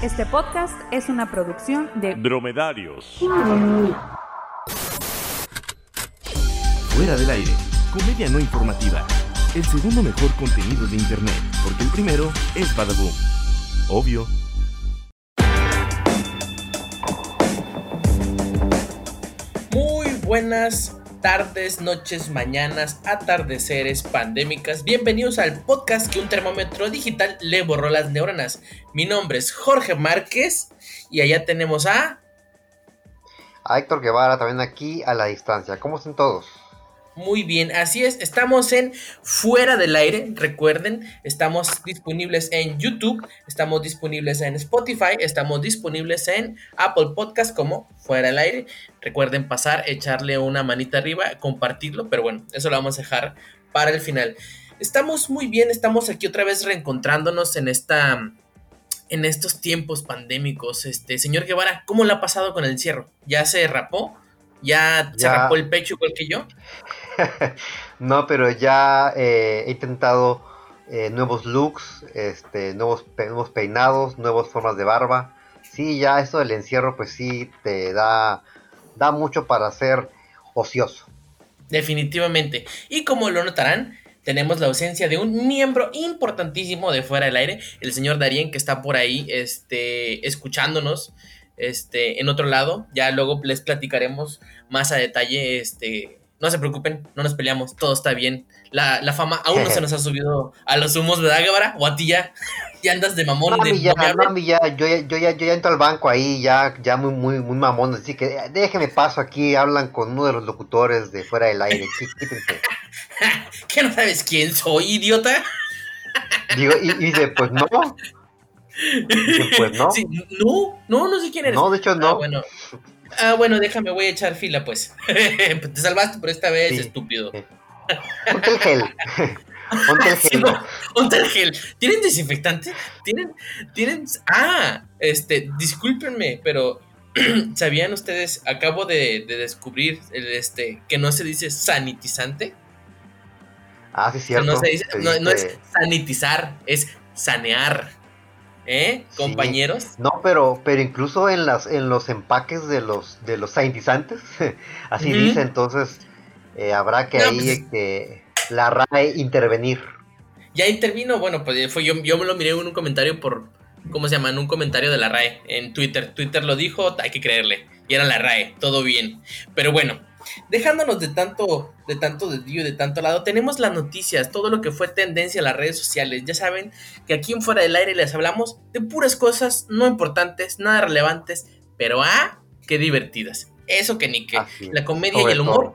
Este podcast es una producción de Dromedarios. Fuera del aire, comedia no informativa. El segundo mejor contenido de internet, porque el primero es Badaboom. Obvio. Muy buenas tardes, noches, mañanas, atardeceres, pandémicas. Bienvenidos al podcast que un termómetro digital le borró las neuronas. Mi nombre es Jorge Márquez y allá tenemos a... A Héctor Guevara también aquí a la distancia. ¿Cómo están todos? Muy bien, así es, estamos en Fuera del Aire, recuerden, estamos disponibles en YouTube, estamos disponibles en Spotify, estamos disponibles en Apple Podcast como Fuera del Aire. Recuerden pasar, echarle una manita arriba, compartirlo, pero bueno, eso lo vamos a dejar para el final. Estamos muy bien, estamos aquí otra vez reencontrándonos en esta en estos tiempos pandémicos. Este, señor Guevara, ¿cómo le ha pasado con el encierro? ¿Ya se rapó? ¿Ya, se Ya. rapó el pecho igual que yo? no, pero ya eh, he intentado eh, nuevos looks, este, nuevos, pe- nuevos peinados, nuevas formas de barba. Sí, ya esto del encierro, pues sí, te da, da mucho para ser ocioso. Definitivamente. Y como lo notarán, tenemos la ausencia de un miembro importantísimo de Fuera del Aire, el señor Darien, que está por ahí este, escuchándonos este, en otro lado. Ya luego les platicaremos más a detalle. Este, no se preocupen, no nos peleamos, todo está bien. La, la fama aún no se nos ha subido a los humos, ¿verdad, Guevara? O a ti ya, ya andas de mamón. A de, ya, no mí ya, yo, yo, ya, yo ya entro al banco ahí, ya, ya muy, muy, muy mamón, así que eh, déjeme paso aquí, hablan con uno de los locutores de fuera del aire, quí- quítense. ¿Qué no sabes quién soy, idiota? Digo, y, y dice, pues no. Dice, pues no. Sí, no, no, no sé quién eres. No, de hecho Ah, no. bueno. Ah, bueno, déjame, voy a echar fila, pues. Te salvaste por esta vez, Sí. estúpido. Ponte el gel. Ponte el Sí, gel. no, ponte el gel. ¿Tienen desinfectante? ¿Tienen, tienen... Ah, este, discúlpenme, pero... ¿Sabían ustedes? Acabo de, de descubrir el, este, que no se dice sanitizante. Ah, sí, cierto. no, se dice, Se no, no es dice- sanitizar, es sanear. ¿Eh, Sí. compañeros? No, pero, pero incluso en las, en los empaques de los, de los sanitizantes, así dice, entonces eh, habrá que No, ahí pues- que la RAE intervenir. Ya intervino, bueno, pues fue yo, yo me lo miré en un comentario por, ¿cómo se llama? En un comentario de la RAE en Twitter. Twitter lo dijo, hay que creerle. Y era la RAE, todo bien. Pero bueno, dejándonos de tanto, de tanto desvío, de tanto lado, tenemos las noticias, todo lo que fue tendencia en las redes sociales. Ya saben que aquí en Fuera del Aire les hablamos de puras cosas no importantes, nada relevantes, pero ah, qué divertidas. Eso que ni que. Así es, La comedia y el humor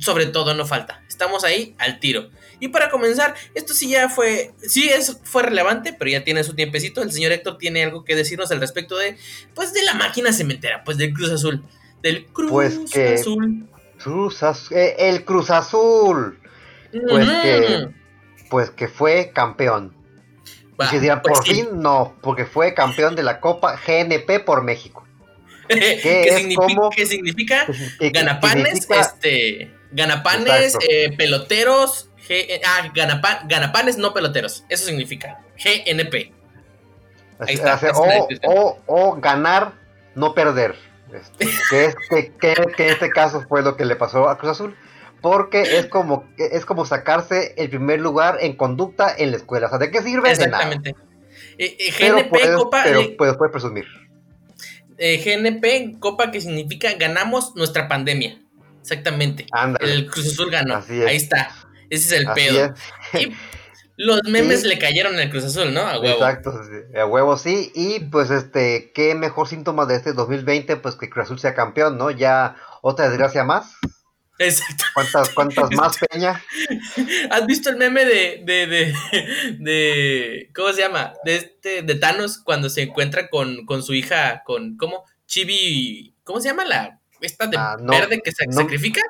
sobre todo no falta. Estamos ahí al tiro. Y para comenzar, esto sí ya fue, sí es, fue relevante, pero ya tiene su tiempecito. El señor Héctor tiene algo que decirnos al respecto de, pues, de la máquina cementera, pues, del Cruz Azul. Del Cruz Pues que- Azul. Cruz eh, el Cruz Azul, pues que- pues que fue campeón. Va, y que dirán, pues por sí. fin no, porque fue campeón de la Copa GNP por México. ¿Qué, es significa, como- qué significa? Ganapanes, significa- este, ganapanes, eh, peloteros, G- eh, ah, ganapa- ganapanes no peloteros, eso significa GNP. ahí está, o- o ganar, no perder. Este, que, es, que, que- este caso fue lo que le pasó a Cruz Azul. Porque es como, es como sacarse el primer lugar en conducta en la escuela. O sea, ¿de qué sirve? De nada. Exactamente. Eh, eh, Pero GNP, Copa, pero eh, puedes, puedes presumir. GNP, Copa que significa ganamos nuestra pandemia. Exactamente. Ándale. El Cruz Azul ganó. Así es. Ahí está. Ese es el Así pedo. es. Y los memes Sí. le cayeron al Cruz Azul, ¿no? A huevo. Exacto, a huevo sí. Y pues este, qué mejor síntoma de este 2020, pues que Cruz Azul sea campeón, ¿no? Ya otra desgracia más. Exacto. ¿Cuántas, cuántas más, Peña? ¿Has visto el meme de, de, de, de- ¿cómo se llama? De este, de Thanos cuando se encuentra con, con su hija, con, ¿cómo? Chibi, ¿cómo se llama la, esta de Ah, no, verde que se no. sacrifica?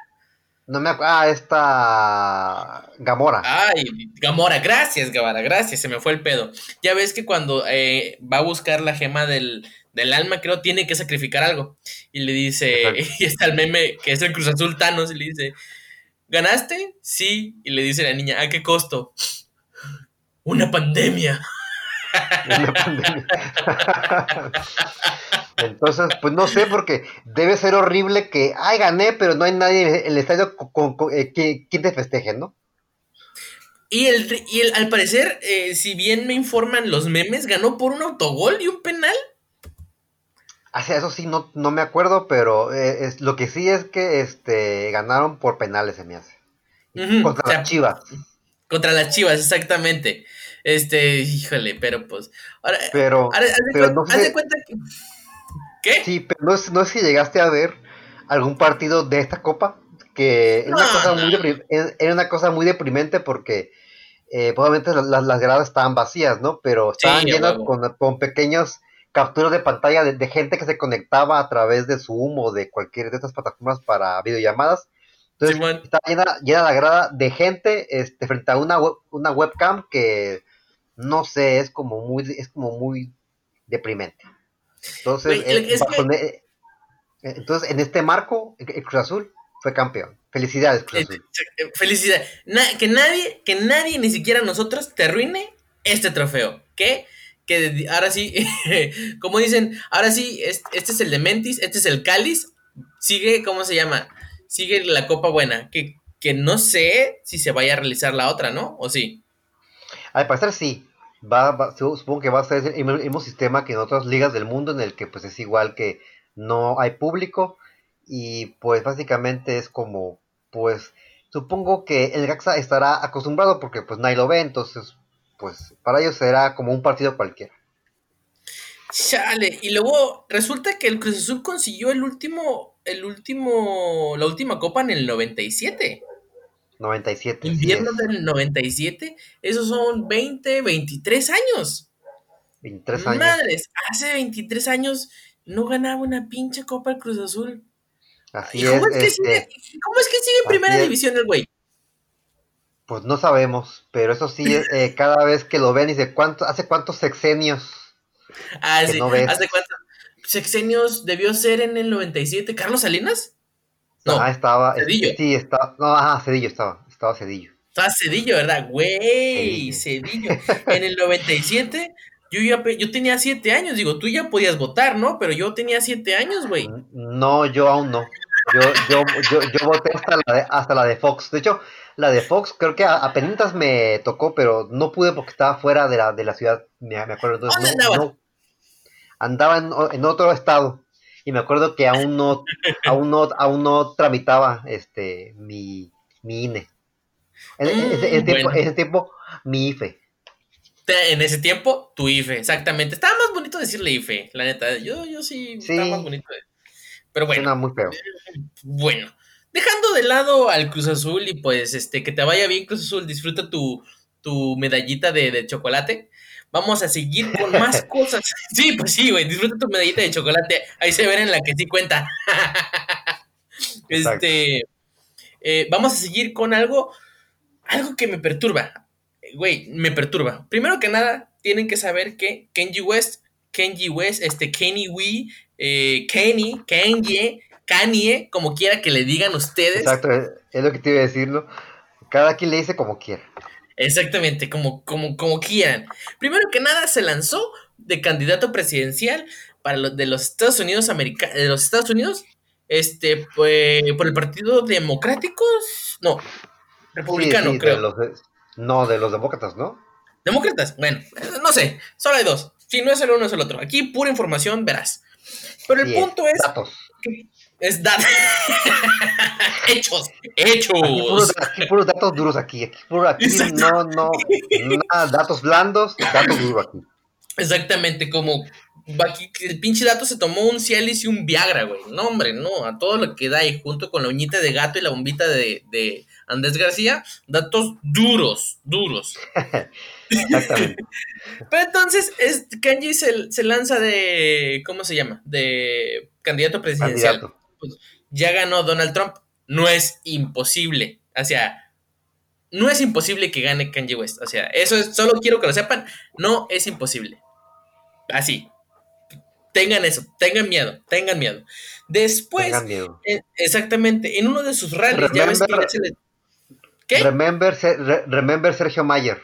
No me Ah, esta Gamora. Ay, Gamora, gracias, Gamora, gracias, se me fue el pedo. Ya ves que cuando eh, va a buscar la gema del, del alma, creo, tiene que sacrificar algo. Y le dice, Exacto. y está el meme, que es el Cruz Azul Thanos, y le dice, ¿ganaste? Sí. Y le dice la niña, ¿a qué costo? Una pandemia. Una pandemia. Entonces, pues no sé, porque debe ser horrible que, ay, gané, pero no hay nadie en el estadio con, con- eh, que, quien te festeje, ¿no? Y, el, y el- al parecer, eh, si bien me informan los memes, ganó por un autogol y un penal. Sea, eso sí, no, no me acuerdo, pero eh, es, lo que sí es que este ganaron por penales, se me hace. Contra o sea, las Chivas. Contra las chivas, exactamente. Este, híjole, pero pues. Ahora, Pero, ahora, haz de pero cuen- no haz de sé, cuenta que. ¿Qué? sí, pero no, es- no sé si llegaste a ver algún partido de esta copa, que era una, cosa, muy deprim- era- una cosa muy deprimente porque eh, probablemente las, las- las gradas estaban vacías, ¿no? Pero estaban llenas con, con pequeños capturas de pantalla de, de gente que se conectaba a través de Zoom o de cualquier de estas plataformas para videollamadas. Entonces, está llena, llena la grada de gente este, frente a una, web- una webcam que no sé, es como muy, es como muy deprimente. Entonces, el- eh, es que- eh, entonces en este marco, el el Cruz Azul fue campeón. Felicidades, Cruz Azul. eh, Felicidad. Na- que nadie, que nadie, ni siquiera nosotros, te arruine este trofeo. ¿Qué? Que ahora sí, como dicen, ahora sí, es- este es el de Mentis, este es el Cáliz. Sigue, ¿cómo se llama? Sigue la Copa Buena. Que, que no sé si se vaya a realizar la otra, ¿no? ¿O sí? Al parecer sí. Va, va- su- supongo que va a ser el mismo sistema que en otras ligas del mundo en el que pues es igual que no hay público y pues básicamente es como pues supongo que el Gaxa estará acostumbrado porque pues nadie lo ve entonces pues para ellos será como un partido cualquiera. Chale. Y luego resulta que el Cruz Azul consiguió el último, el último, la última copa en el 97. 97. así Invierno es. del 97, esos son 20, 23 años. 23 años. Madres, hace 23 años no ganaba una pinche Copa el Cruz Azul. Así ¿Y cómo, es, es que este, sigue, ¿Cómo es que sigue en primera es. división el güey? pues no sabemos, pero eso sí, eh, cada vez que lo ven dice, ¿cuánto, ¿hace cuántos sexenios? Ah, Que sí, no ves. ¿hace cuánto? Sexenios debió ser en el 97. ¿Carlos Salinas? No, ah, estaba, Cedillo. sí, estaba, no, ajá, Cedillo estaba, estaba Cedillo. estaba Cedillo, ¿verdad? Güey, Cedillo. En el 97, yo, ya, yo tenía 7 años. Digo, tú ya podías votar, ¿no? Pero yo tenía 7 años, güey. No, yo aún no. Yo, yo, yo, yo voté hasta la, de, hasta la de Fox. De hecho, la de Fox creo que a- apenas me tocó, pero no pude porque estaba fuera de la, de la ciudad, me, me acuerdo. Entonces, ¿Dónde no- andaba en, o- en otro estado y me acuerdo que aún no, aún no, aún no tramitaba este mi, mi INE. En, ese, ese tiempo, bueno. ese tiempo, mi IFE. En ese tiempo, tu IFE, exactamente. Estaba más bonito decirle IFE, la neta. Yo, yo sí, Sí. estaba más bonito. Pero bueno, Suena muy feo. bueno. Dejando de lado al Cruz Azul y pues este que te vaya bien Cruz Azul, disfruta tu, tu medallita de, de chocolate. Vamos a seguir con más cosas. Sí, pues sí, güey, disfruta tu medallita de chocolate. Ahí se ven en la que sí cuenta. Exacto. este, eh, vamos a seguir con algo, algo que me perturba. Güey, me perturba. Primero que nada, tienen que saber que Kenji West, Kenji West, este Kenny Wee, eh, Kenny, Kanye, Kanye, como quiera que le digan ustedes. Exacto, es es lo que te iba a decir, ¿no? Cada quien le dice como quiera. Exactamente, como, como, como quieran. Primero que nada, se lanzó de candidato presidencial para los de los Estados Unidos America de los Estados Unidos, este, pues, por el Partido Democrático, no, republicano, Sí, sí, creo. De los, no, de los demócratas, ¿no? Demócratas, bueno, no sé, solo hay dos. Si no es el uno, es el otro. Aquí pura información, verás. Pero el Sí, punto es, Datos. Es dar hechos, Aquí puros, hechos. aquí puros datos duros aquí. Aquí, puro, aquí no, no, nada, datos blandos, datos duros aquí. Exactamente, como aquí, el pinche dato se tomó un Cialis y un Viagra, güey. No, hombre, no, a todo lo que da y junto con la uñita de gato y la bombita de, de Andrés García, datos duros, duros. Exactamente. Pero entonces, es, Kanji se, se lanza de, ¿cómo se llama? De candidato presidencial. Candidato. Ya ganó Donald Trump. No es imposible. O sea, no es imposible que gane Kanye West. O sea, eso es, solo quiero que lo sepan. No es imposible. Así. Tengan eso, tengan miedo, tengan miedo. Después, Tengan miedo. eh, exactamente, en uno de sus rallies, ya ves que ya se ¿Qué? Remember, re- remember Sergio Mayer.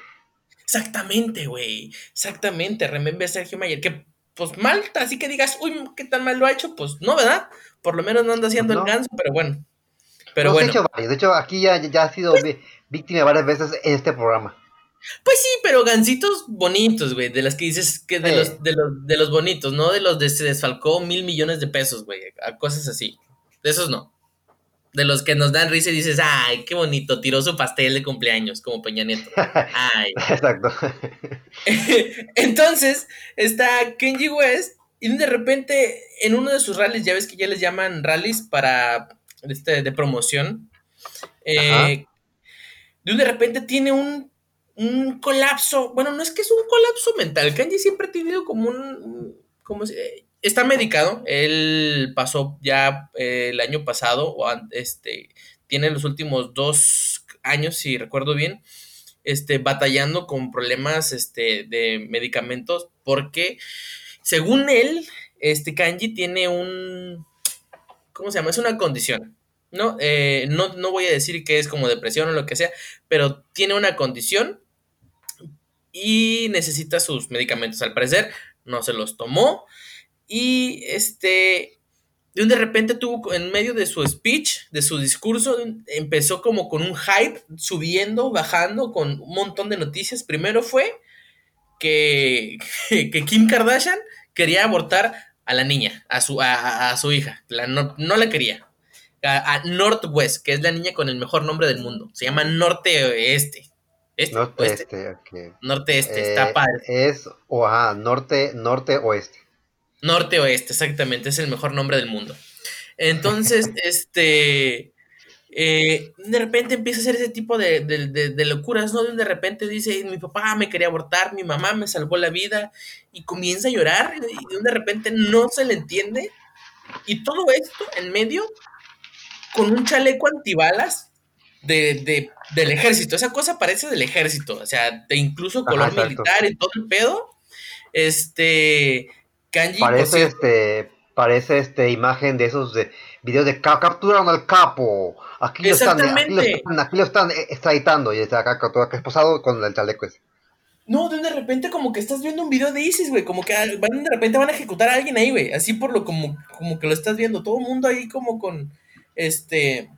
Exactamente, güey. Exactamente. Remember Sergio Mayer. Que, pues mal, así que digas, uy, ¿qué tan mal lo ha hecho? Pues no, ¿verdad? Por lo menos no anda haciendo Pues no. el ganso, pero bueno. Pero No, bueno. hecho varios. De hecho, aquí ya, ya ha sido vi- víctima varias veces en este programa. Pues sí, pero gancitos bonitos, güey. De las que dices que de, Sí. los, de, los, de los bonitos, no de los de se desfalcó mil millones de pesos, güey. A cosas así. De esos no. De los que nos dan risa y dices, ay, qué bonito, tiró su pastel de cumpleaños, como Peña Nieto. Ay. Exacto. Entonces, está Kenji West y de repente en uno de sus rallies, ya ves que ya les llaman rallies para este, de promoción, eh, de un de repente tiene un, un colapso, bueno, no es que es un colapso mental, Kenji siempre ha tenido como un, como se- está medicado, él pasó ya eh, el año pasado, o este, tiene los últimos dos años, si recuerdo bien, este, batallando con problemas este, de medicamentos porque, según él, este Kanji tiene un, ¿cómo se llama? Es una condición, ¿no? Eh, no, no voy a decir que es como depresión o lo que sea, pero tiene una condición y necesita sus medicamentos. Al parecer, no se los tomó y este, de un de repente tuvo en medio de su speech, de su discurso, empezó como con un hype, subiendo, bajando, con un montón de noticias. Primero fue que, que Kim Kardashian quería abortar a la niña, a su, a, a su hija. La, no, no, la quería. A, a, Northwest, que es la niña con el mejor nombre del mundo. Se llama Norte Este. Este, norte oeste. Este, okay. Norte Este, eh, está padre. Es, o ajá, norte, norte oeste. Norte Oeste, exactamente, es el mejor nombre del mundo. Entonces, este, eh, de repente empieza a hacer ese tipo de, de, de, de, locuras, ¿no? De repente dice, mi papá me quería abortar, mi mamá me salvó la vida, y comienza a llorar, y de repente no se le entiende, y todo esto en medio con un chaleco antibalas de, de, del ejército. Esa cosa parece del ejército, o sea, de incluso color Ajá, militar y todo el pedo. Este. Kanji, parece pues, este. Parece este imagen de esos de videos de capturan al capo. Aquí lo están, aquí lo están, aquí lo están extraditando y está acá todo esposado con el chaleco ese. No, de repente como que estás viendo un video de ISIS, güey, como que van, de repente van a ejecutar a alguien ahí, güey, así por lo como, como que lo estás viendo, todo el mundo ahí como con, este,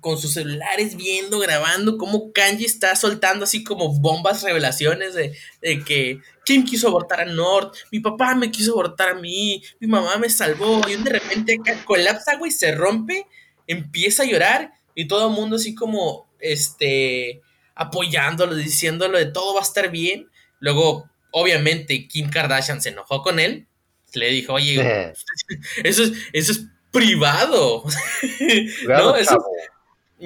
con sus celulares viendo, grabando, cómo Kanji está soltando así como bombas revelaciones de, de que Kim quiso abortar a Nord, mi papá me quiso abortar a mí, mi mamá me salvó, y de repente acá colapsa, güey, se rompe, empieza a llorar, y todo el mundo así como, este, apoyándolo, diciéndolo de todo va a estar bien. Luego, obviamente, Kim Kardashian se enojó con él, le dijo, oye, eso es, eso es privado. Claro, ¿No? Eso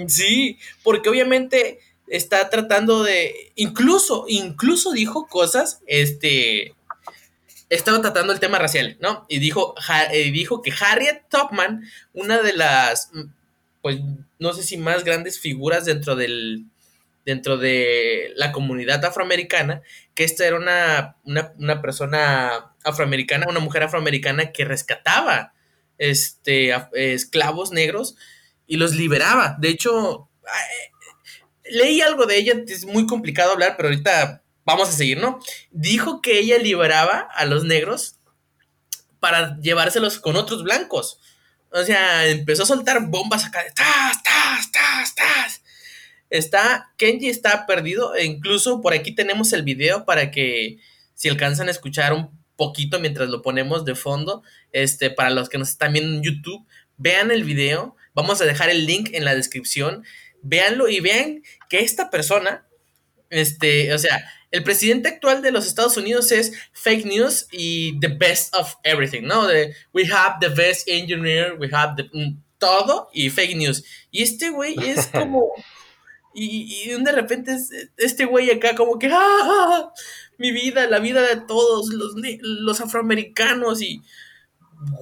sí, porque obviamente está tratando de, incluso, incluso dijo cosas, este, estaba tratando el tema racial, ¿no? Y dijo, ja, eh, dijo que Harriet Tubman, una de las, pues, no sé si más grandes figuras dentro del, dentro de la comunidad afroamericana, que esta era una, una, una persona afroamericana, una mujer afroamericana que rescataba este, esclavos negros y los liberaba. De hecho, leí algo de ella, es muy complicado hablar, pero ahorita vamos a seguir, ¿no? Dijo que ella liberaba a los negros para llevárselos con otros blancos. O sea, empezó a soltar bombas acá tas, tas, tas, tas. Está, Kenji está perdido, e incluso por aquí tenemos el video para que si alcanzan a escuchar un poquito mientras lo ponemos de fondo, este, para los que nos están viendo en YouTube, vean el video, vamos a dejar el link en la descripción, véanlo y vean que esta persona, este, o sea, el presidente actual de los Estados Unidos es fake news y the best of everything, ¿no? De we have the best engineer, we have the todo y fake news. Y este güey es como y, y, de repente es este güey acá como que ¡ah! mi vida, la vida de todos los, los afroamericanos y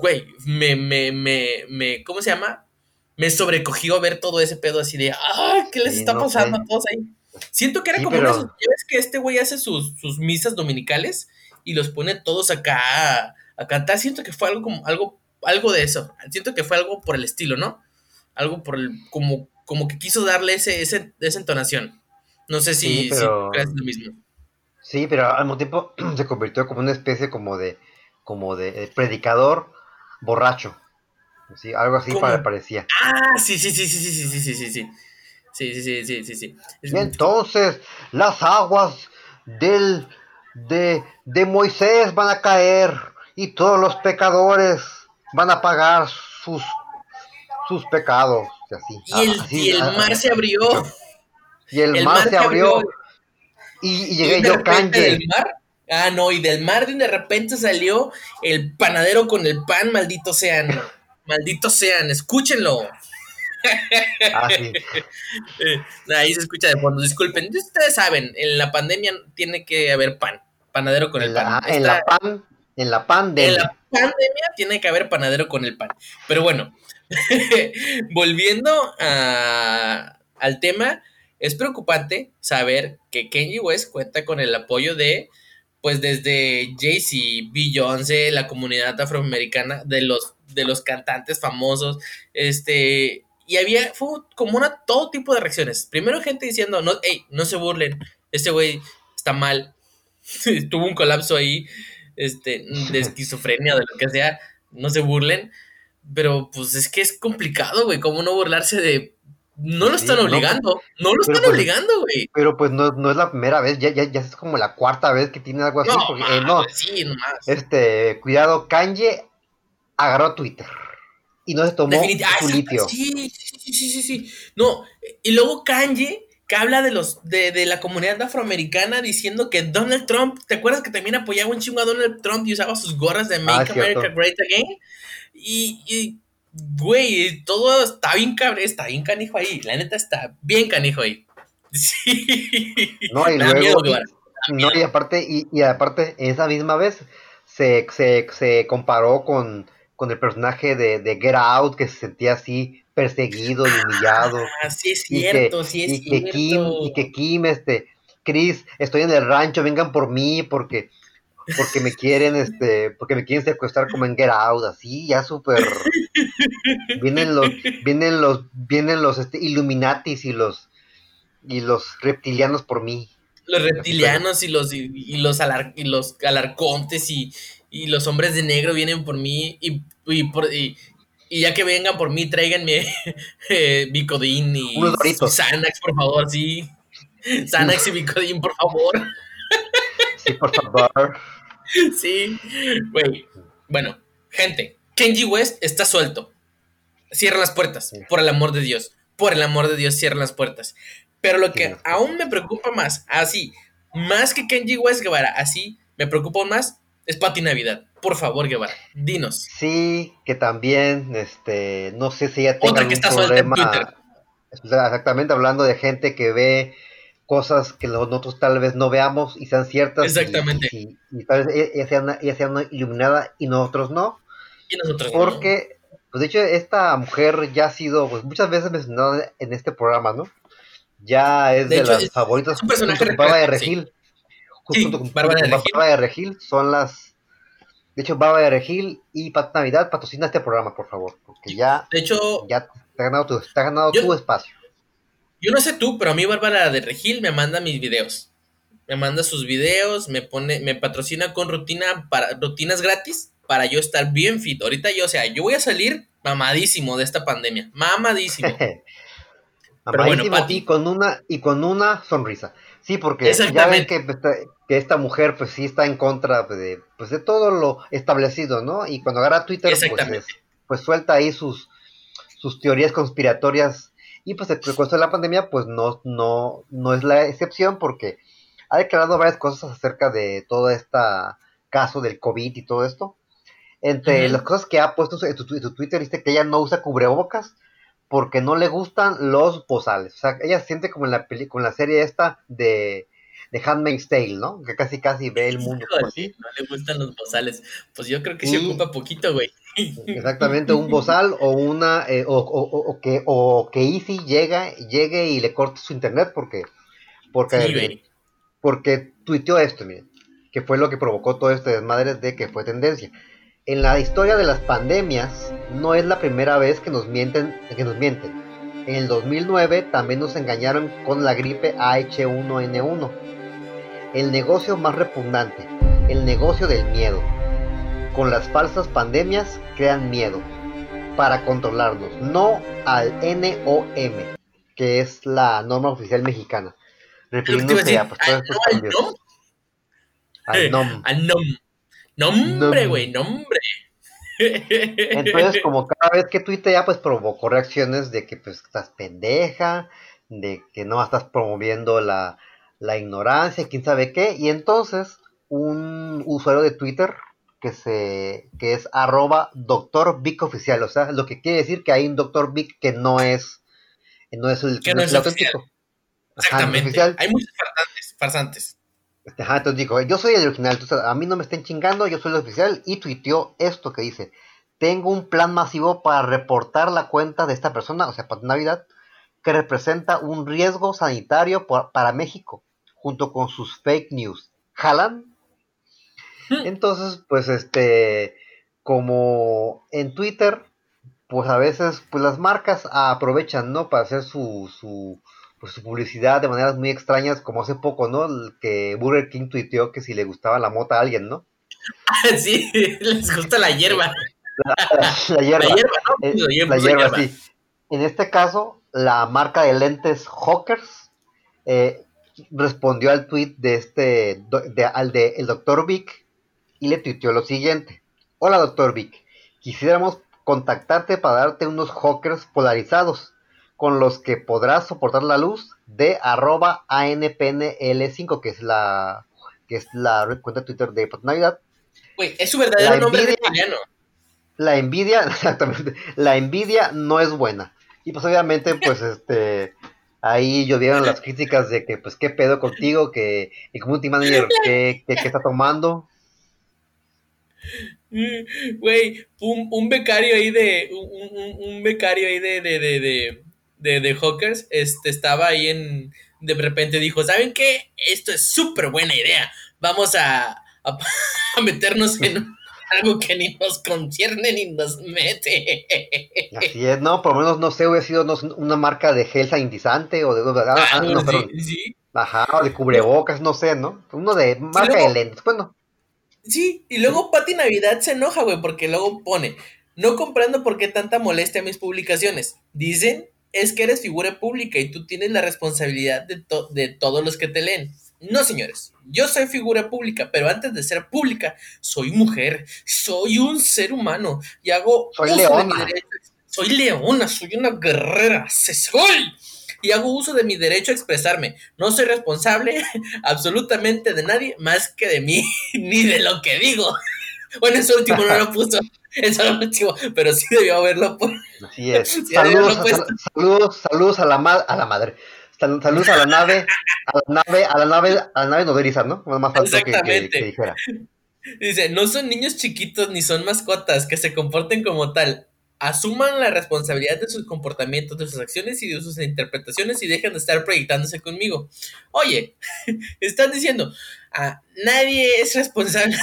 güey, me, me, me, me, ¿cómo se llama? Me sobrecogió ver todo ese pedo así de ¡ah! ¿Qué les sí, está no pasando sé. a todos ahí? Siento que era sí, como pero... una ves que este güey hace sus, sus, misas dominicales y los pone todos acá a, cantar. Siento que fue algo como algo, algo de eso. Siento que fue algo por el estilo, ¿no? Algo por el, como, como que quiso darle ese, ese, esa entonación. No sé si, sí, pero... si crees lo mismo. Sí, pero al mismo tiempo se convirtió como una especie como de, como de predicador borracho. Sí, algo así parecía. Ah, sí, sí, sí, sí, sí, sí, sí, sí, sí, sí. Sí, sí. Y entonces las aguas del de, de Moisés van a caer y todos los pecadores van a pagar sus sus pecados. Y, así, y el, así, y el ah, mar se abrió. Y el, mar, se abrió. Y, y llegué de yo, del mar. Ah, no, y del mar de repente salió el panadero con el pan, maldito sean. Maldito sean, escúchenlo. Ah, sí. Eh, ahí se escucha de fondo. Disculpen, ustedes saben, en la pandemia tiene que haber pan. Panadero con el pan. la, en la pan, en la pan de en la pandemia tiene que haber panadero con el pan. Pero bueno, volviendo a- al tema, es preocupante saber que Kanye West cuenta con el apoyo de, pues desde Jay-Z, Beyoncé, la comunidad afroamericana, de los, de los cantantes famosos, este, y había, fue como una, todo tipo de reacciones. Primero gente diciendo, no, hey, no se burlen, este güey está mal, tuvo un colapso ahí, este, de esquizofrenia, de lo que sea, no se burlen, pero pues es que es complicado, güey, cómo no burlarse de... No lo están no, obligando, no lo están pues- obligando, güey. Pero pues no, no es la primera vez, ya, ya, ya es como la cuarta vez que tiene algo así. No, porque, eh, no, sí, nomás. este, cuidado, Kanye agarró Twitter y no se tomó Definit- ah, su litio. Sí, sí, sí, sí, sí. No, y luego Kanye, que habla de los de, de la comunidad afroamericana diciendo que Donald Trump, ¿te acuerdas que también apoyaba un chingo a Donald Trump y usaba sus gorras de Make Ah. America Great Again? Y, y, güey, todo está bien cabrón, está bien canijo ahí. La neta está bien canijo ahí. Sí. No, y da luego, miedo, no, y aparte, y, y aparte, esa misma vez se, se, se comparó con, con el personaje de, de Get Out, que se sentía así perseguido y humillado. Ah, sí es y que, cierto, sí es y que cierto. Kim, y que Kim, este, Chris, estoy en el rancho, vengan por mí, porque, porque me quieren, este, porque me quieren secuestrar como en Get Out, así, ya súper. Vienen los, vienen los, vienen los este, Illuminatis y los y los reptilianos por mí. los reptilianos y los y, y los alar- y los alarcontes y, y los hombres de negro vienen por mí y, y por y, y ya que vengan por mí tráiganme eh, Bicodín y, Xanax por favor sí. Xanax y Bicodín por favor. Sí, por favor. sí güey. Bueno gente Kenji West está suelto. Cierra las puertas por el amor de Dios. Por el amor de Dios cierra las puertas. Pero lo que aún me preocupa más, así, más que Kenji West Guevara, así, me preocupa aún más, es Pati Navidad. Por favor, Guevara, dinos. Sí, que también, este, no sé si ya tengan Otra que suelta en problema. Twitter. Exactamente, hablando de gente que ve cosas que nosotros tal vez no veamos y sean ciertas. Exactamente. Y, y tal vez ella sea, una, ella sea una iluminada y nosotros no. Y nosotros no. Porque, pues de hecho, esta mujer ya ha sido pues, muchas veces mencionada en este programa, ¿no? Ya es De de, hecho, las es- favoritas es un personaje de Regil. Sí, Junto con Bárbara de con. Bárbara de Regil son las... De hecho, Bárbara de Regil y Pat Navidad patrocina este programa, por favor, porque ya, De hecho, ya te ha ganado tu, te ha ganado Yo- tu espacio. yo no sé tú, pero a mí Bárbara de Regil me manda mis videos. Me manda sus videos, me pone, me patrocina con rutina para rutinas gratis para yo estar bien fit. Ahorita yo, o sea, yo voy a salir mamadísimo de esta pandemia. Mamadísimo. Pero bueno, y con una y con una sonrisa. Sí, porque ya ven que, pues, esta- que esta mujer pues sí está en contra de, pues, de todo lo establecido, ¿no? Y cuando agarra Twitter pues, es- pues suelta ahí sus sus teorías conspiratorias y pues el costo de la pandemia pues no no no es la excepción porque ha declarado varias cosas acerca de todo este caso del COVID y todo esto. Entre las cosas que ha puesto en tu, en tu Twitter, dice que ella no usa cubrebocas porque no le gustan los bozales. O sea, ella se siente como en la película, en la serie esta de, de Handmaid's Tale, ¿no? Que casi casi ve el mundo como así. no le gustan los bozales. Pues yo creo que Y- ocupa poquito, güey. Exactamente, un bozal o una eh, o, o- o- que o que Easy llega, llegue y le corte su internet porque porque Sí, porque tuiteó esto, miren, que fue lo que provocó todo este desmadre de que fue tendencia. En la historia de las pandemias no es la primera vez que nos mienten, que nos mienten. En el 2009 también nos engañaron con la gripe H1N1. el negocio más repugnante, el negocio del miedo. Con las falsas pandemias crean miedo para controlarnos, no al NOM, que es la norma oficial mexicana. Refiriéndose a pues, todos estos cambios. Al NOM. Al NOM. Nombre, güey, nombre. Entonces, como cada vez que tuitea, pues provocó reacciones de que pues estás pendeja, de que no estás promoviendo la, la ignorancia, quién sabe qué. Y entonces, un usuario de Twitter que se que es arroba doctor Vic oficial, o sea, lo que quiere decir que hay un doctor Vic que no es no es el, que no, es el auténtico. Exactamente. hay muchos farsantes, farsantes. Este, dijo, yo soy el original, entonces a mí no me estén chingando, yo soy el oficial, y tuiteó esto que dice, tengo un plan masivo para reportar la cuenta de esta persona, o sea, para Navidad, que representa un riesgo sanitario para México, junto con sus fake news. ¿Jalan? Hmm. Entonces, pues este, como en Twitter, pues a veces, pues las marcas aprovechan, ¿no? Para hacer su, su, pues, su publicidad de maneras muy extrañas, como hace poco, ¿no? que Burger King tuiteó que si le gustaba la mota a alguien, ¿no? sí, les gusta la hierba. La, hierba. La hierba, eh, sí. En este caso, la marca de lentes Hawkers eh, respondió al tweet de este, de, al de el doctor Vic y le tuiteó lo siguiente. Hola doctor Vic, quisiéramos contactarte para darte unos Hawkers polarizados con los que podrás soportar la luz de arroba ANPNL5, que es la que es la cuenta de Twitter de Navidad. es su verdadero nombre de La envidia, exactamente, la envidia no es buena. Y pues obviamente, pues este, ahí llovieron las críticas de que, pues, qué pedo contigo, que el community manager, ¿qué, qué, está tomando? Güey, un, becario ahí de, un, becario ahí de, de, de de, de Hawkers, este, estaba ahí en, de repente dijo, ¿saben qué? Esto es súper buena idea. Vamos a, a, meternos en algo que ni nos concierne ni nos mete. Así es, no, por lo menos no sé, hubiera sido una marca de gel sanitizante o de, ah, ah, no, sí, sí. Ajá, o de cubrebocas, no sé, ¿no? Uno de marca de lentes, bueno. Sí, y luego Pati Navidad se enoja, güey, porque luego pone, no comprendo por qué tanta molestia a mis publicaciones. Dicen es que eres figura pública y tú tienes la responsabilidad de, de todos los que te leen. No, señores, yo soy figura pública, pero antes de ser pública, soy mujer, soy un ser humano y hago soy uso de mi derecho. Soy leona, soy una guerrera, se soy. Y hago uso de mi derecho a expresarme. No soy responsable absolutamente de nadie más que de mí, ni de lo que digo. Bueno, eso último no lo puso. Eso lo último, pero sí debió haberlo puesto. Así es. saludos, saludos, saludos a la, a la madre. Saludos a la nave, a la nave, a la nave, a la nave nodriza, ¿no? Más Exactamente. Que, dijera. Dice, no son niños chiquitos ni son mascotas que se comporten como tal. Asuman la responsabilidad de sus comportamientos, de sus acciones y de sus interpretaciones y dejen de estar proyectándose conmigo. Oye, estás diciendo, ah, nadie es responsable.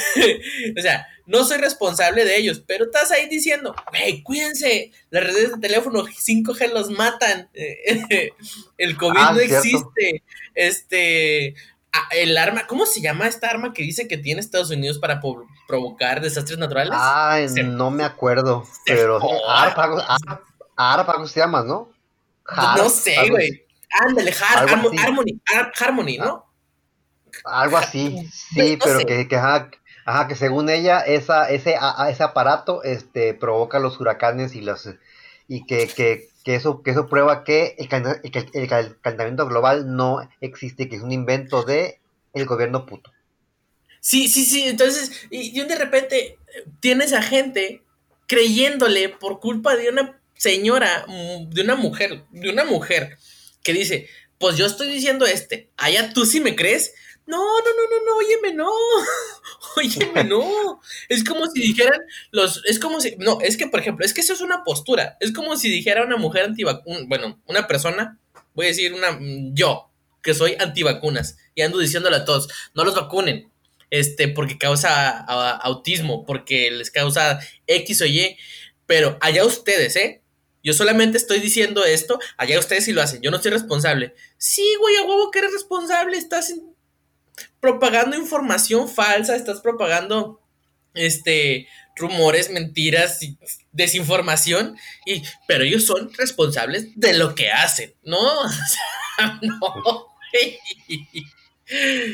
o sea, no soy responsable de ellos, pero estás ahí diciendo, hey, cuídense, las redes de teléfono 5G los matan, el COVID ah, no existe, este, ah, el arma, ¿cómo se llama esta arma que dice que tiene Estados Unidos para provocar desastres naturales? Ay, no me acuerdo, pero ARPA, se llama, ¿no? no sé, güey. Ándale, Harmony, Harmony, ¿no? Algo así, sí, pero que, que, Ajá, que según ella, esa, ese, ese aparato este, provoca los huracanes y los y que, que, que eso, que eso prueba que el, calentamiento global no existe, que es un invento de el gobierno puto. Sí, sí, sí. Entonces, y, de repente tienes a gente creyéndole por culpa de una señora, mm, de una mujer, de una mujer que dice, pues yo estoy diciendo este, allá tú sí me crees, no, no, no, no, no, óyeme, no. óyeme, no. Es como si dijeran los. Es como si. No, es que, por ejemplo, es que eso es una postura. Es como si dijera una mujer antivacunas. Bueno, una persona, voy a decir una. Yo, que soy antivacunas. Y ando diciéndole a todos, no los vacunen. Este, porque causa autismo, porque les causa X o Y. Pero allá ustedes, ¿eh? Yo solamente estoy diciendo esto, allá ustedes sí lo hacen, yo no soy responsable. Sí, güey, a huevo que eres responsable, estás propagando información falsa, estás propagando este rumores, mentiras y desinformación, y, pero ellos son responsables de lo que hacen, ¿no? O sea, no.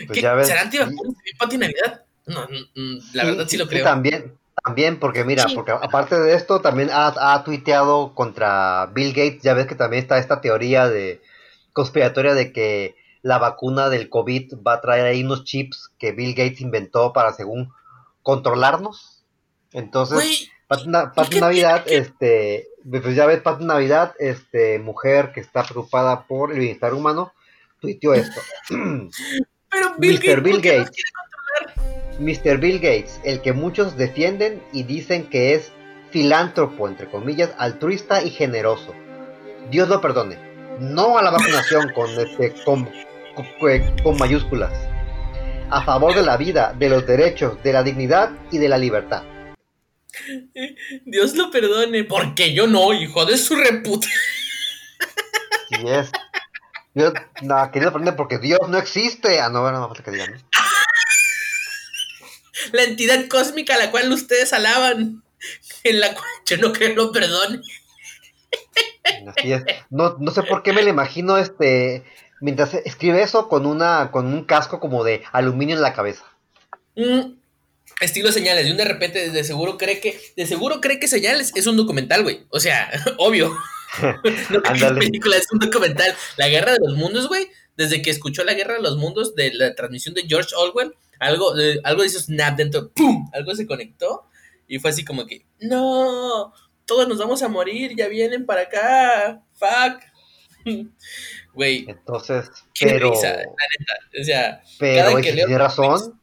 Pues ya ves, ¿Será sí. antivacunas en Navidad? No, mm, la verdad sí lo creo. también, también, porque mira, Sí. porque aparte de esto, también ha, ha tuiteado contra Bill Gates, ya ves que también está esta teoría de conspiratoria de que la vacuna del COVID va a traer ahí unos chips que Bill Gates inventó para, según, controlarnos. Entonces, Güey, Pati, Na- ¿y Pati qué Navidad, que- este, pues ya ves, Pati Navidad, este, mujer que está preocupada por el bienestar humano, tuiteó esto. pero Bill Mr. Gates, Bill ¿por qué Gates. Mr. Bill Gates, el que muchos defienden y dicen que es filántropo, entre comillas, altruista y generoso. Dios lo perdone. No a la vacunación con, este, con, con- con mayúsculas. A favor de la vida, de los derechos, de la dignidad y de la libertad. Dios lo perdone, porque yo no, hijo de su reputa. Si es. Dios, no, que Dios lo perdone porque Dios no existe. Ah, no, bueno, no falta que digan. ¿no? La entidad cósmica a la cual ustedes alaban, en la cual yo no creo lo perdone. Así es. No, no sé por qué me lo imagino este mientras escribe eso con una con un casco como de aluminio en la cabeza. Mm, estilo señales, y un de repente de seguro cree que, de seguro cree que señales es un documental, güey. O sea, obvio. no es película, es un documental. La guerra de los mundos, güey. Desde que escuchó la guerra de los mundos de la transmisión de George Orwell, algo, eh, algo hizo snap dentro, ¡pum! Algo se conectó y fue así como que, no, todos nos vamos a morir, ya vienen para acá, fuck. Güey, Entonces, qué pero risa, la neta. O sea, pero cada que si leo tiene razón.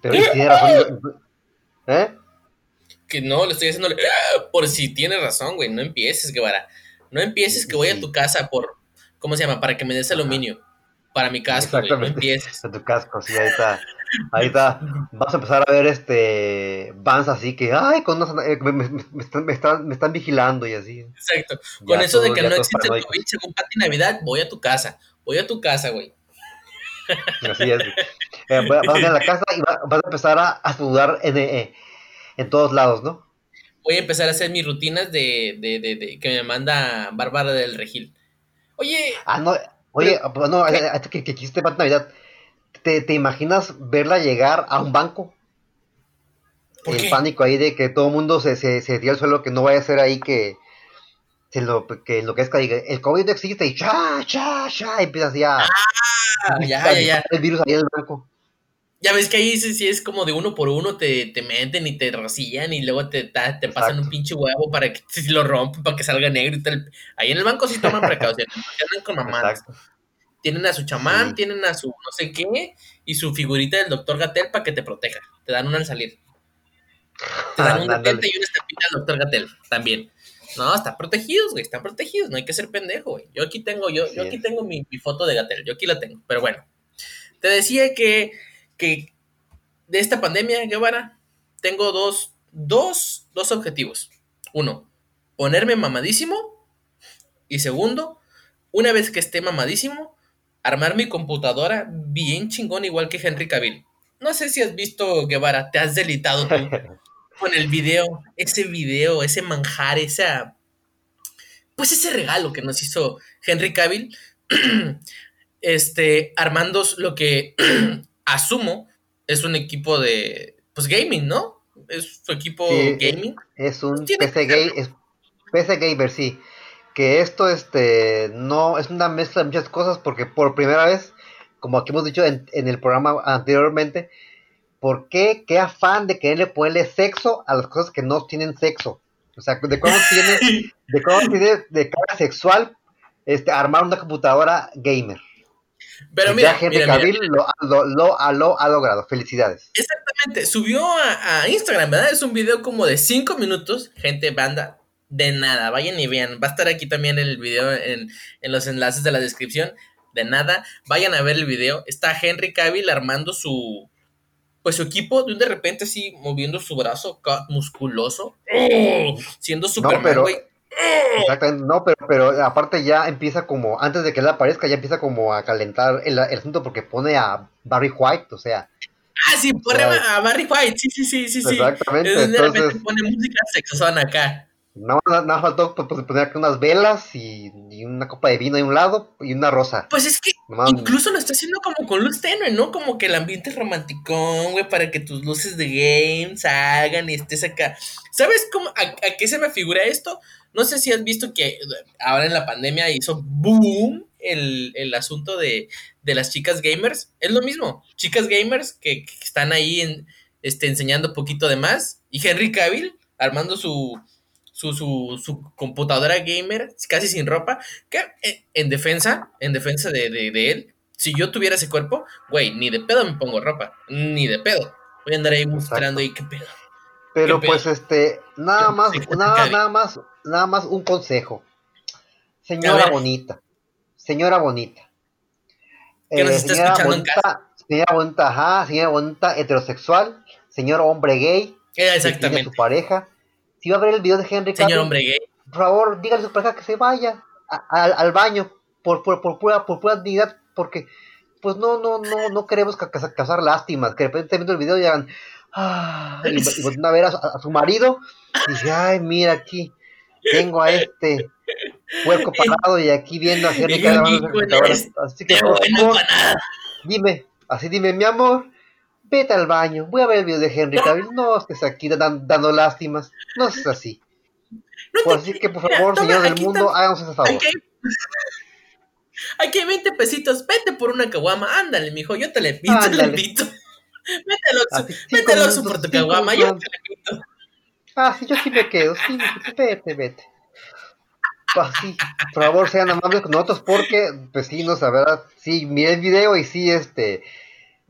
Pero si tiene razón. ¿Eh? que no, le estoy haciendo por si tiene razón, güey, no empieces, Guevara. No empieces que voy a tu casa por, ¿cómo se llama? Para que me des aluminio. Para mi casco, güey, no empieces. En tu casco, sí, ahí está. Ahí está. Vas a empezar a ver este Vans así que, ay, con unos- eh, me, me- me están, me, están, me están vigilando y así. Exacto. Con Ya eso de que no existe paranoicos. COVID, según Pati Navidad, voy a tu casa. Voy a tu casa, güey. Así es. Eh, vas a ir a la casa y va- vas a empezar a, a sudar en, eh, en todos lados, ¿no? Voy a empezar a hacer mis rutinas de, de, de, de- que me manda Bárbara del Regil. Oye, Ah, no. Oye, pues, no, eh, eh, que, que para Navidad. ¿Te, ¿Te imaginas verla llegar a un banco? ¿Por el qué? pánico ahí de que todo el mundo se, se, se tira al suelo, que no vaya a ser ahí que se lo, que enloquezca y el COVID no existe y cha, cha, cha, y empieza así a, ah, ya, ya, ya. el virus ahí en el banco. Ya ves que ahí sí, sí es como de uno por uno te, te meten y te rocían y luego te, ta- te pasan Exacto. un pinche huevo para que si lo rompen, para que salga negro y tal. Ahí en el banco sí toman precauciones, andan con mamadas. Exacto. Tienen a su chamán, Sí. tienen a su no sé qué y su figurita del doctor Gatel para que te proteja. Te dan una al salir. Te dan un Ándale. detente y una estampita del doctor Gatel también. No, están protegidos, güey, están protegidos, no hay que ser pendejo, güey. Yo aquí tengo, yo, Sí yo aquí tengo mi, mi foto de Gatel, yo aquí la tengo, pero bueno. Te decía que, que de esta pandemia, Guevara, tengo dos, dos, dos objetivos. Uno, ponerme mamadísimo. Y segundo, una vez que esté mamadísimo, armar mi computadora bien chingón, igual que Henry Cavill. No sé si has visto, Guevara, te has delitado tú con el video, ese video, ese manjar, esa. Pues ese regalo que nos hizo Henry Cavill, este, armando lo que asumo es un equipo de, pues gaming, ¿no? Es su equipo Sí, gaming. Es un PC gay, es PC gamer, sí. Que esto, este, no, es una mezcla de muchas cosas porque por primera vez, como aquí hemos dicho en, en el programa anteriormente, ¿por qué? ¿Qué afán de quererle ponerle sexo a las cosas que no tienen sexo? O sea, de cómo tiene, de cómo tiene de cara sexual, este, armar una computadora gamer. Pero Y mira, ya Henry mira, mira, Cavill Lo, lo, lo, lo ha logrado. Felicidades. Exactamente, subió a, a Instagram, ¿verdad? Es un video como de 5 minutos, gente, banda, de nada, vayan y vean, va a estar aquí también el video en, en los enlaces de la descripción, de nada, vayan a ver el video, está Henry Cavill armando su, pues su equipo, de un de repente así, moviendo su brazo musculoso, ¡oh! siendo Superman, pero- güey. Exactamente, no, pero, pero aparte ya empieza como, antes de que él aparezca, ya empieza como a calentar el, el asunto porque pone a Barry White, o sea. Ah, sí, pone a Barry White, sí, sí, sí, sí. Exactamente. De repente entonces, pone música sexosona acá. Nada más, nada faltó pues, pues, poner aquí unas velas y, y, una copa de vino a un lado y una rosa. Pues es que Nomás, incluso lo está haciendo como con luz tenue, ¿no? Como que el ambiente es romanticón, güey, para que tus luces de game salgan y estés acá. ¿Sabes cómo, a, a, qué se me figura esto? No sé si has visto que ahora en la pandemia hizo boom el, el asunto de, de, las chicas gamers. Es lo mismo, chicas gamers que, que están ahí en, este, enseñando poquito de más. Y Henry Cavill armando su su, su, su, computadora gamer casi sin ropa, que eh, en defensa, en defensa de, de, de él, si yo tuviera ese cuerpo, güey, ni de pedo me pongo ropa, ni de pedo. Voy a andar ahí mostrando ahí qué pedo. Pero ¿Qué pues pedo? este, nada más, nada, nada más, nada más un consejo. Señora bonita, señora bonita. Que nos eh, está señora escuchando bonita, en casa. Señora bonita, ajá, señora bonita heterosexual, señor hombre gay, Eh, que tiene su pareja. Si va a ver el video de Henry Señor Cavill, hombre gay. por favor, dígale a su pareja que se vaya a- al- al baño por, por, por pura, por pura dignidad, porque pues no, no, no, no queremos ca- ca- causar lástimas, que de repente viendo el video y hagan, ah, y, y voltean a ver a, su- a su marido, y dice, ay, mira aquí, tengo a este puerco parado y aquí viendo a Henry Cavill. este. Así que, por favor, dime, así dime, mi amor, vete al baño, voy a ver el video de Henry Cavill, no estés aquí dan- dando lástimas, no es así. No Pues te- así que, por Mira, favor, toma, señor del mundo, está- háganos ese favor. Aquí hay, aquí hay 20 pesitos, vete por una caguama, ándale, mijo, yo te le pido, te le Ándale. invito. Vete al Oxxo, Así, por tu caguama, yo te le pido. Ah, sí, yo sí me quedo, sí, vete, vete. Pues sí, por favor, sean amables con nosotros porque, pues sí, no, la verdad, sí, miré el video y sí, este,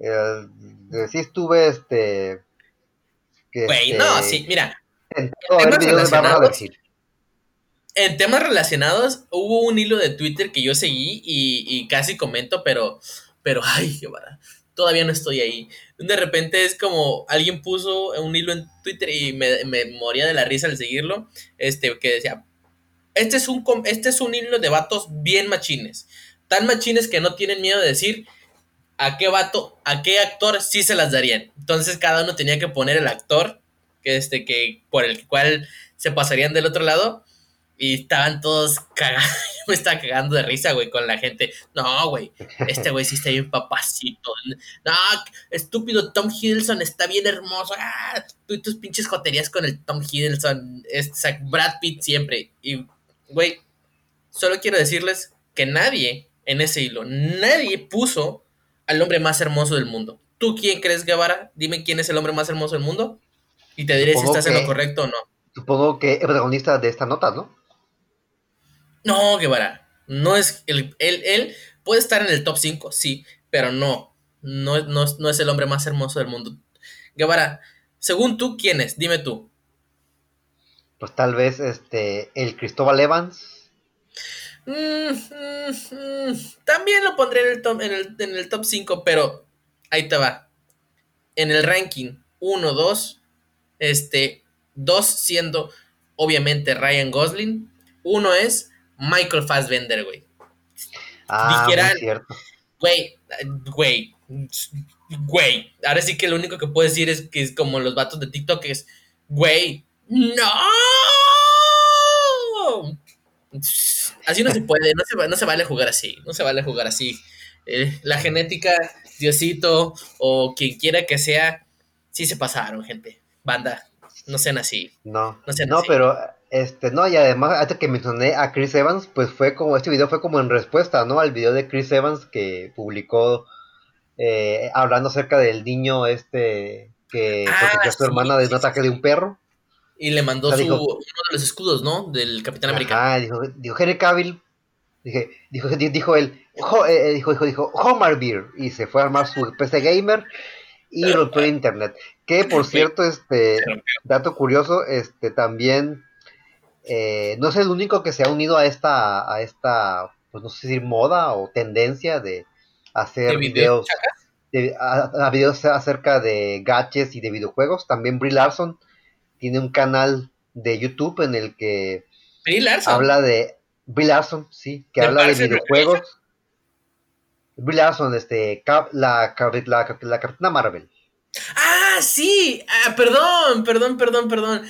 eh, sí estuve, este, que, Güey, este, no, sí, mira, temas relacionados, en temas relacionados, hubo un hilo de Twitter que yo seguí y, y casi comento, pero, pero, ay, qué vara, todavía no estoy ahí. De repente es como alguien puso un hilo en Twitter y me, me moría de la risa al seguirlo, este, que decía, este es un, este es un hilo de vatos bien machines, tan machines que no tienen miedo de decir a qué vato, a qué actor sí se las darían. Entonces cada uno tenía que poner el actor que este que por el cual se pasarían del otro lado y estaban todos cagando, yo me estaba cagando de risa, güey, con la gente. No, güey, este güey sí está bien papacito. No, estúpido Tom Hiddleston está bien hermoso. Ah, tú y tus pinches joterías con el Tom Hiddleston, es, o sea, Brad Pitt siempre. Y, güey, solo quiero decirles que nadie en ese hilo, nadie puso al hombre más hermoso del mundo. ¿Tú quién crees, Guevara? Dime quién es el hombre más hermoso del mundo y te diré si estás en lo correcto o no. Supongo que el protagonista de esta nota, ¿no? No, Guevara. No es el, él, él puede estar en el top 5, sí, pero no. No, no, no es el hombre más hermoso del mundo. Guevara, según tú, ¿quién es? Dime tú. Pues tal vez, este, el Cristóbal Evans. Mm, mm, mm, también lo pondré en el, top, en, el, en el top 5, pero ahí te va. En el ranking 1, 2, este, 2 siendo obviamente Ryan Gosling, uno es Michael Fassbender, güey. Ah, Dijeran- cierto. Güey, güey, güey. Ahora sí que lo único que puedo decir es que es como los vatos de TikTok es, güey, no. Así no se puede, no se, no se vale jugar así, no se vale jugar así. Eh, la genética, Diosito o quien quiera que sea, sí se pasaron, gente. Banda, no sean así. No, No sean no, así. pero este, no, y además, antes que mencioné a Chris Evans, pues fue como, este video fue como en respuesta, ¿no? Al video de Chris Evans que publicó eh, hablando acerca del niño este que Ah, protegió a su sí, hermana de un ataque de un perro. Y le mandó su, dijo- uno de los escudos, ¿no? Del Capitán América. Ajá, dijo, dijo Henry Cavill, dije, dijo, di- dijo él, "Jo- eh, eh, dijo, dijo, dijo, Homer Beer, y se fue a armar su PC gamer y rompió el internet. Que por cierto, este, dato curioso, este también eh, no es el único que se ha unido a esta, a esta, pues no sé si decir moda o tendencia de hacer ¿De videos, videos de- a, a videos acerca de gadgets y de videojuegos. También Brie Larson tiene un canal de YouTube en el que Brie Larson. Habla de Brie Larson, sí, que ¿De habla de videojuegos. Brie Larson, este, cap- la, la, cap- la Capitana Marvel. Ah, sí. Ah, perdón, perdón, perdón, perdón.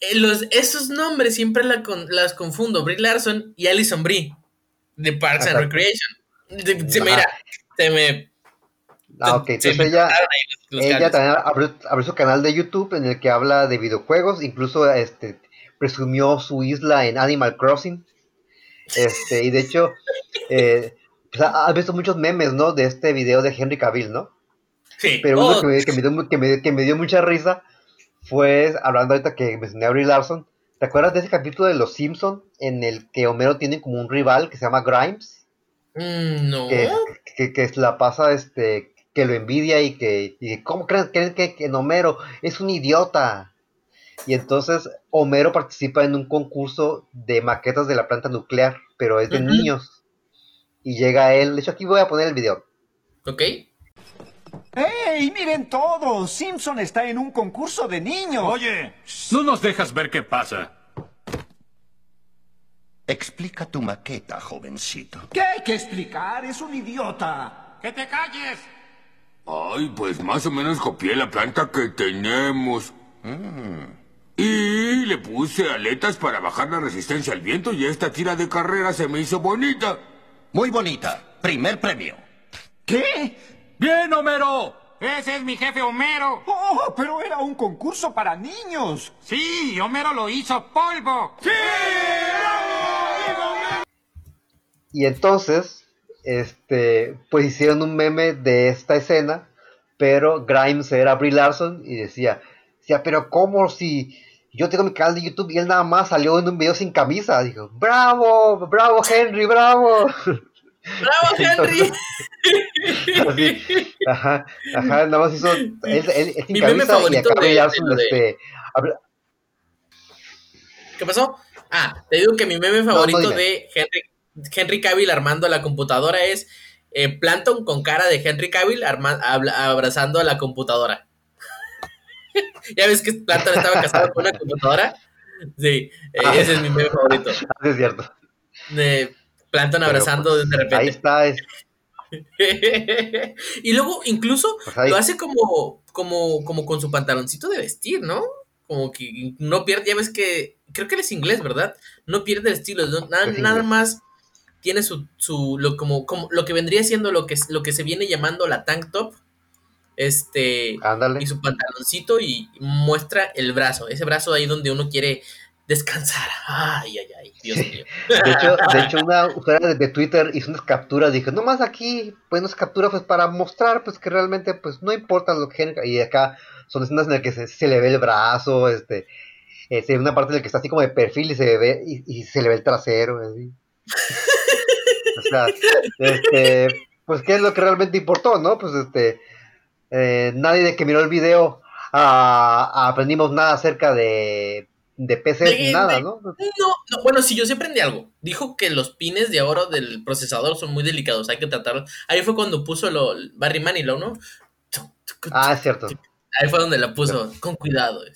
Eh, Los, esos nombres siempre la con- las confundo. Brie Larson y Alison Brie de Parks and. Recreation. De- se, mira, se me. Ah, ok, entonces ella, ella también abrió, abrió su canal de YouTube en el que habla de videojuegos, incluso este, presumió su isla en Animal Crossing. Este, y de hecho, eh, pues, ha- has visto muchos memes, ¿no? De este video de Henry Cavill, ¿no? Sí. Pero Oh, uno que me, que me dio, que me- que me dio mucha risa fue, hablando ahorita que mencioné a Brie Larson, ¿te acuerdas de ese capítulo de Los Simpson en el que Homero tiene como un rival que se llama Grimes? mm, no. Que, que, que la pasa, este, que lo envidia y que, y que, ¿cómo creen, creen que, que Homero es un idiota? Y entonces Homero participa en un concurso de maquetas de la planta nuclear, pero es de niños. Y llega él, de hecho aquí voy a poner el video. Ok. ¡Hey! ¡Miren todos! Simpson está en un concurso de niños. Oye, no nos dejas ver qué pasa. Explica tu maqueta, jovencito. ¿Qué hay que explicar? Es un idiota. ¡Que te calles! Ay, pues más o menos copié la planta que tenemos. Y le puse aletas para bajar la resistencia al viento y esta tira de carrera se me hizo bonita. Muy bonita. Primer premio. ¿Qué? ¡Bien, Homero! Ese es mi jefe Homero. ¡Oh! Pero era un concurso para niños. Sí, Homero lo hizo polvo. ¡Sí! Y entonces, este, pues hicieron un meme de esta escena, pero Grimes era Brie Larson y decía, decía, pero ¿cómo si yo tengo mi canal de YouTube y él nada más salió en un video sin camisa? Dijo, bravo, bravo Henry, bravo. ¡Bravo, Henry! Así, ajá, ajá, nada más hizo él, él- él Mi meme y acá de- Larson, de lo de- este, habla- ¿Qué pasó? Ah, te digo que mi meme no, favorito de Henry, Henry Cavill armando la computadora es eh, Planton con cara de Henry Cavill arma- abrazando a la computadora. ¿Ya ves que Planton estaba casado con una computadora? Sí, eh, Ah. ese es mi meme favorito. Es cierto. De Planton Pero, abrazando pues, de repente. Ahí está, es- y luego incluso Pues lo hace como, como, como con su pantaloncito de vestir, ¿no? Como que no pierde, ya ves que, creo que él es inglés, ¿verdad? No pierde el estilo, ¿no? nada, Es nada más tiene su, su lo, como, como, lo que vendría siendo lo que, lo que se viene llamando la tank top, este, ándale. y su pantaloncito y muestra el brazo, ese brazo ahí donde uno quiere descansar. Ay, ay, ay, Dios mío. De hecho, de hecho una usuaria de, Twitter hizo unas capturas, dije, no más aquí, pues unas capturas pues para mostrar pues que realmente pues no importa lo que genera. Y acá son escenas en las que se, se le ve el brazo, este, se ve una parte en la que está así como de perfil y se ve, y, y se le ve el trasero, así. O sea, este, pues qué es lo que realmente importó, ¿no? Pues este, eh, nadie de que miró el video ah, aprendimos nada acerca de, de ni nada, de- ¿no? No, no, bueno, sí, yo sí aprendí algo. Dijo que los pines de oro del procesador son muy delicados, hay que tratarlos. Ahí fue cuando puso lo, Barry Manilow, ¿no? Ah, es cierto. Ahí fue donde la puso, con cuidado.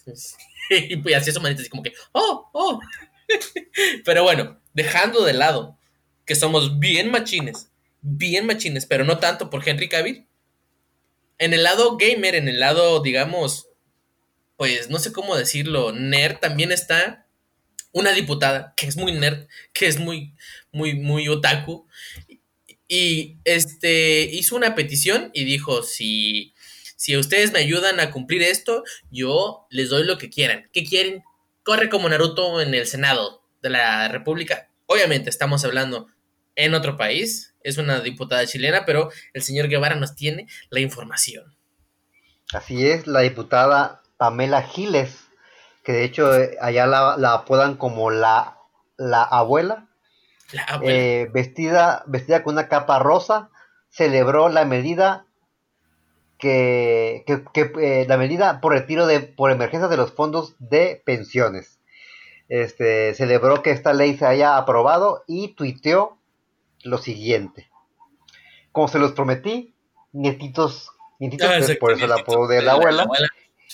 Y pues hacía su manita así como que, oh, oh. Pero bueno, dejando de lado que somos bien machines, bien machines, pero no tanto por Henry Cavill. En el lado gamer, en el lado, digamos, pues no sé cómo decirlo, nerd, también está una diputada que es muy nerd, que es muy, muy, muy otaku. Y este hizo una petición y dijo: si, si ustedes me ayudan a cumplir esto, yo les doy lo que quieran. ¿Qué quieren? Corre como Naruto en el Senado de la República. Obviamente estamos hablando en otro país, es una diputada chilena, pero el señor Guevara nos tiene la información. Así es, la diputada Pamela Giles, que de hecho eh, allá la, la apodan como la, la abuela, La abuela. eh, vestida, vestida con una capa rosa, celebró la medida que, que- que, eh, la medida por retiro de por emergencia de los fondos de pensiones. Este, celebró que esta ley se haya aprobado y tuiteó lo siguiente. Como se los prometí, nietitos, nietitos, Ah, por eso nietitos, apodo de la abuela, abuela.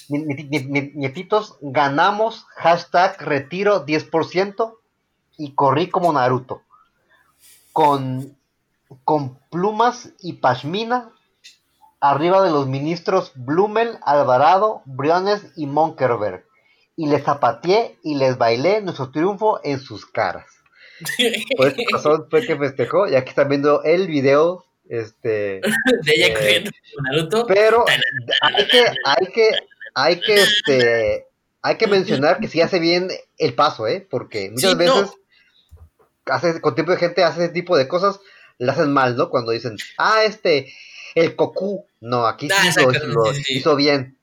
Ni- ni- ni- ni- Nietitos, ganamos hashtag retiro 10%. y corrí como Naruto. Con, con plumas y pashmina arriba de los ministros Blumel, Alvarado, Briones y Monkerberg. Y les zapateé y les bailé nuestro triunfo en sus caras. Por esta razón fue que festejó, y aquí están viendo el video este de ella eh, corriendo con Naruto. pero hay que hay que hay que este hay que mencionar que sí hace bien el paso eh porque muchas Sí, veces no. hace con tiempo de gente hace ese tipo de cosas le hacen mal no cuando dicen ah este el Goku no aquí Ah, sí lo, exactamente, lo sí. hizo bien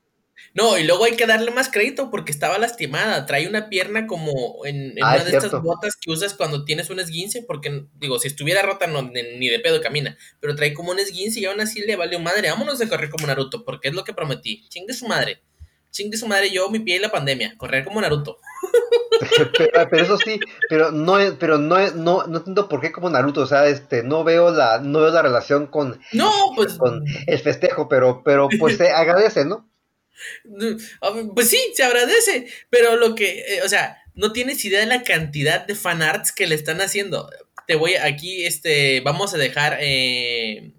No, y luego hay que darle más crédito porque estaba lastimada. Trae una pierna como en, en Ah, una es de estas botas que usas cuando tienes un esguince, porque digo, si estuviera rota no, ni de pedo camina, pero trae como un esguince y aún así le valió madre. Vámonos a correr como Naruto, porque es lo que prometí. Chingue su madre. Chingue su madre yo, mi pie y la pandemia. Correr como Naruto. pero, pero eso sí pero no es- pero no es- no no entiendo por qué como Naruto o sea este no veo la no veo la relación con No, pues, con el festejo pero pero pues se agradece no pues sí, se agradece, pero lo que, eh, o sea, no tienes idea de la cantidad de fanarts que le están haciendo. Te voy aquí, este, vamos a dejar, eh,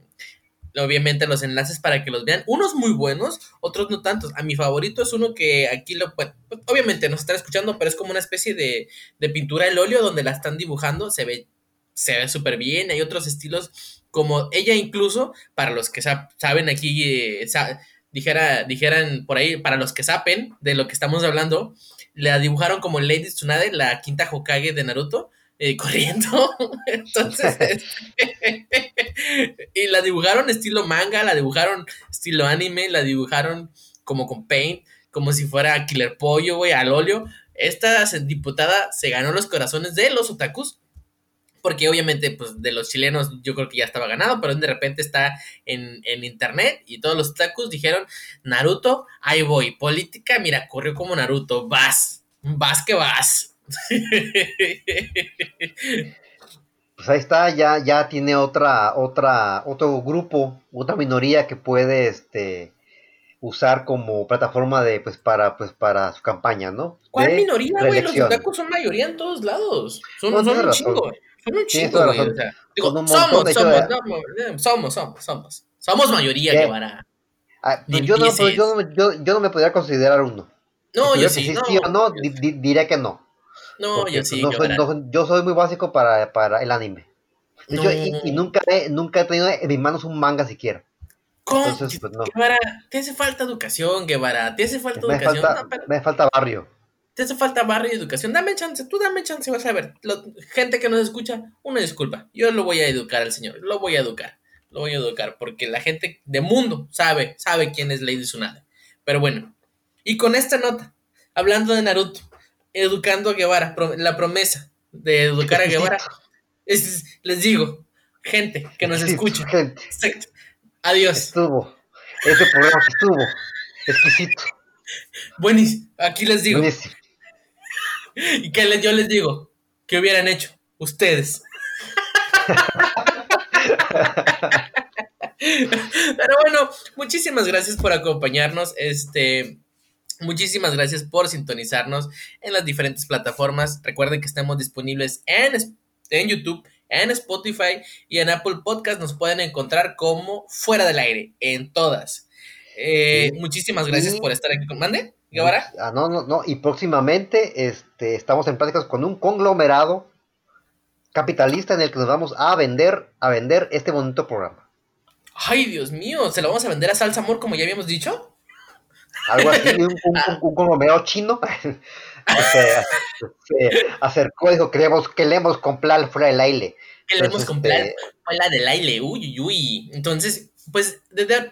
obviamente, los enlaces para que los vean. Unos muy buenos, otros no tantos. A mi favorito es uno que aquí lo, bueno, obviamente no se están escuchando, pero es como una especie de, de pintura al óleo donde la están dibujando, se ve, se ve súper bien. Hay otros estilos como ella incluso, para los que sa- saben aquí, eh, dijera, dijeran por ahí, para los que saben de lo que estamos hablando, la dibujaron como Lady Tsunade, la quinta Hokage de Naruto, eh, corriendo. Entonces, este, y la dibujaron estilo manga, la dibujaron estilo anime, la dibujaron como con paint, como si fuera Killer Pollo, güey, al óleo. Esta diputada se ganó los corazones de los otakus porque obviamente pues de los chilenos yo creo que ya estaba ganado, pero de repente está en, en internet y todos los tacos dijeron, Naruto, ahí voy, política, mira, corrió como Naruto, vas, vas que vas. pues ahí está ya ya tiene otra otra otro grupo otra minoría que puede este usar como plataforma de pues para pues para su campaña no ¿Cuál De minoría, güey? Los otakus son mayoría en todos lados. Son, No, son un razón. chingo, son un Tienes chingo, toda güey. razón. o sea, digo, Con un montón, somos, somos, somos, somos, somos, somos. Somos mayoría, ¿Qué? Guevara. Ah, pues yo, no, yo, no, me- yo, yo no me podría considerar uno No, Si yo que sí, decir no. sí o no di- di- diría que no No, porque, yo sí, no soy, Guevara. no- yo soy muy básico para, para el anime De hecho, y, nunca he, nunca he tenido en mis manos un manga siquiera ¿Cómo? entonces pues Guevara, te hace falta educación, Guevara. Te hace falta me educación. falta, me falta barrio te hace falta barrio y educación. Dame chance, tú dame chance, vas a ver. Lo- gente que nos escucha, una disculpa. Yo lo voy a educar al señor. Lo voy a educar. Lo voy a educar. Porque la gente de mundo sabe, sabe quién es Lady Tsunade. Pero bueno. Y con esta nota, hablando de Naruto, educando a Guevara, pro- la promesa de educar a Guevara. es- les digo, gente que nos escucha. Gente. Adiós. estuvo ese programa estuvo exquisito Buenísimo. Aquí les digo. buenísimo. ¿Y qué les, yo les digo? ¿Qué hubieran hecho? Ustedes. Pero bueno, muchísimas gracias por acompañarnos. Este, muchísimas gracias por sintonizarnos en las diferentes plataformas. Recuerden que estamos disponibles en, en YouTube, en Spotify y en Apple Podcast. Nos pueden encontrar como fuera del aire, en todas. Eh, Sí. Muchísimas gracias por estar aquí con Mande, Guevara. Ah, no, no, no. Y próximamente este, estamos en pláticas con un conglomerado capitalista en el que nos vamos a vender, a vender este bonito programa. Ay, Dios mío, ¿se lo vamos a vender a Salsa Amor como ya habíamos dicho? Algo así, un, un- un- un conglomerado chino. se, se acercó y dijo, queremos, queremos comprar fuera del aire. Queremos Entonces, comprar este, fue la del aire, uy, uy, uy. Entonces, pues, desde-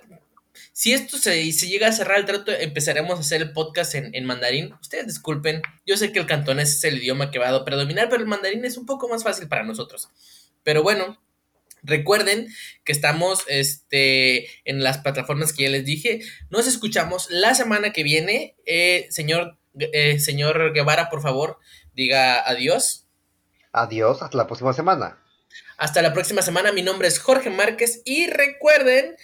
si esto se, se llega a cerrar el trato, empezaremos a hacer el podcast en, en mandarín. Ustedes disculpen, yo sé que el cantonés es el idioma que va a predominar, pero el mandarín es un poco más fácil para nosotros. Pero bueno, recuerden que estamos este, en las plataformas que ya les dije. Nos escuchamos la semana que viene. Eh, señor, eh, señor Guevara, por favor, diga adiós. Adiós, hasta la próxima semana. Hasta la próxima semana. Mi nombre es Jorge Márquez y recuerden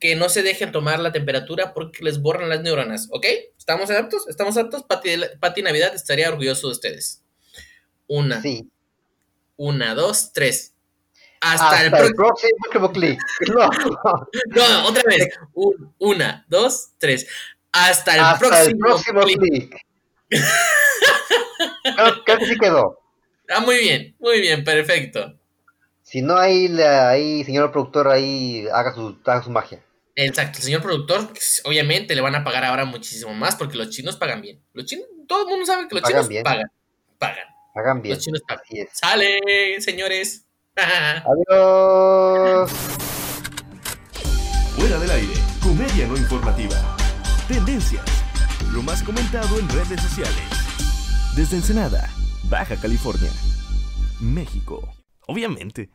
que no se dejen tomar la temperatura porque les borran las neuronas, ¿ok? ¿Estamos aptos? ¿Estamos aptos? Pati, Pati Navidad estaría orgulloso de ustedes. Una, Sí. Una, dos, tres. Hasta, Hasta el, próximo. próximo clic. No. No, otra vez. Un- una, dos, tres. Hasta el Hasta próximo. próximo clic. clic. creo, creo que sí quedó. Ah, muy bien, muy bien, perfecto. Si no, ahí, la- ahí señor productor, ahí haga su, haga su magia. Exacto, el señor productor, pues, obviamente le van a pagar ahora muchísimo más porque los chinos pagan bien. Los chinos, todo el mundo sabe que los Pagan chinos bien. pagan. Pagan. Hagan bien. Los chinos pagan. Así. Sale, señores. Adiós. Fuera del aire, comedia no informativa. Tendencias. Lo más comentado en redes sociales. Desde Ensenada, Baja California. México. Obviamente.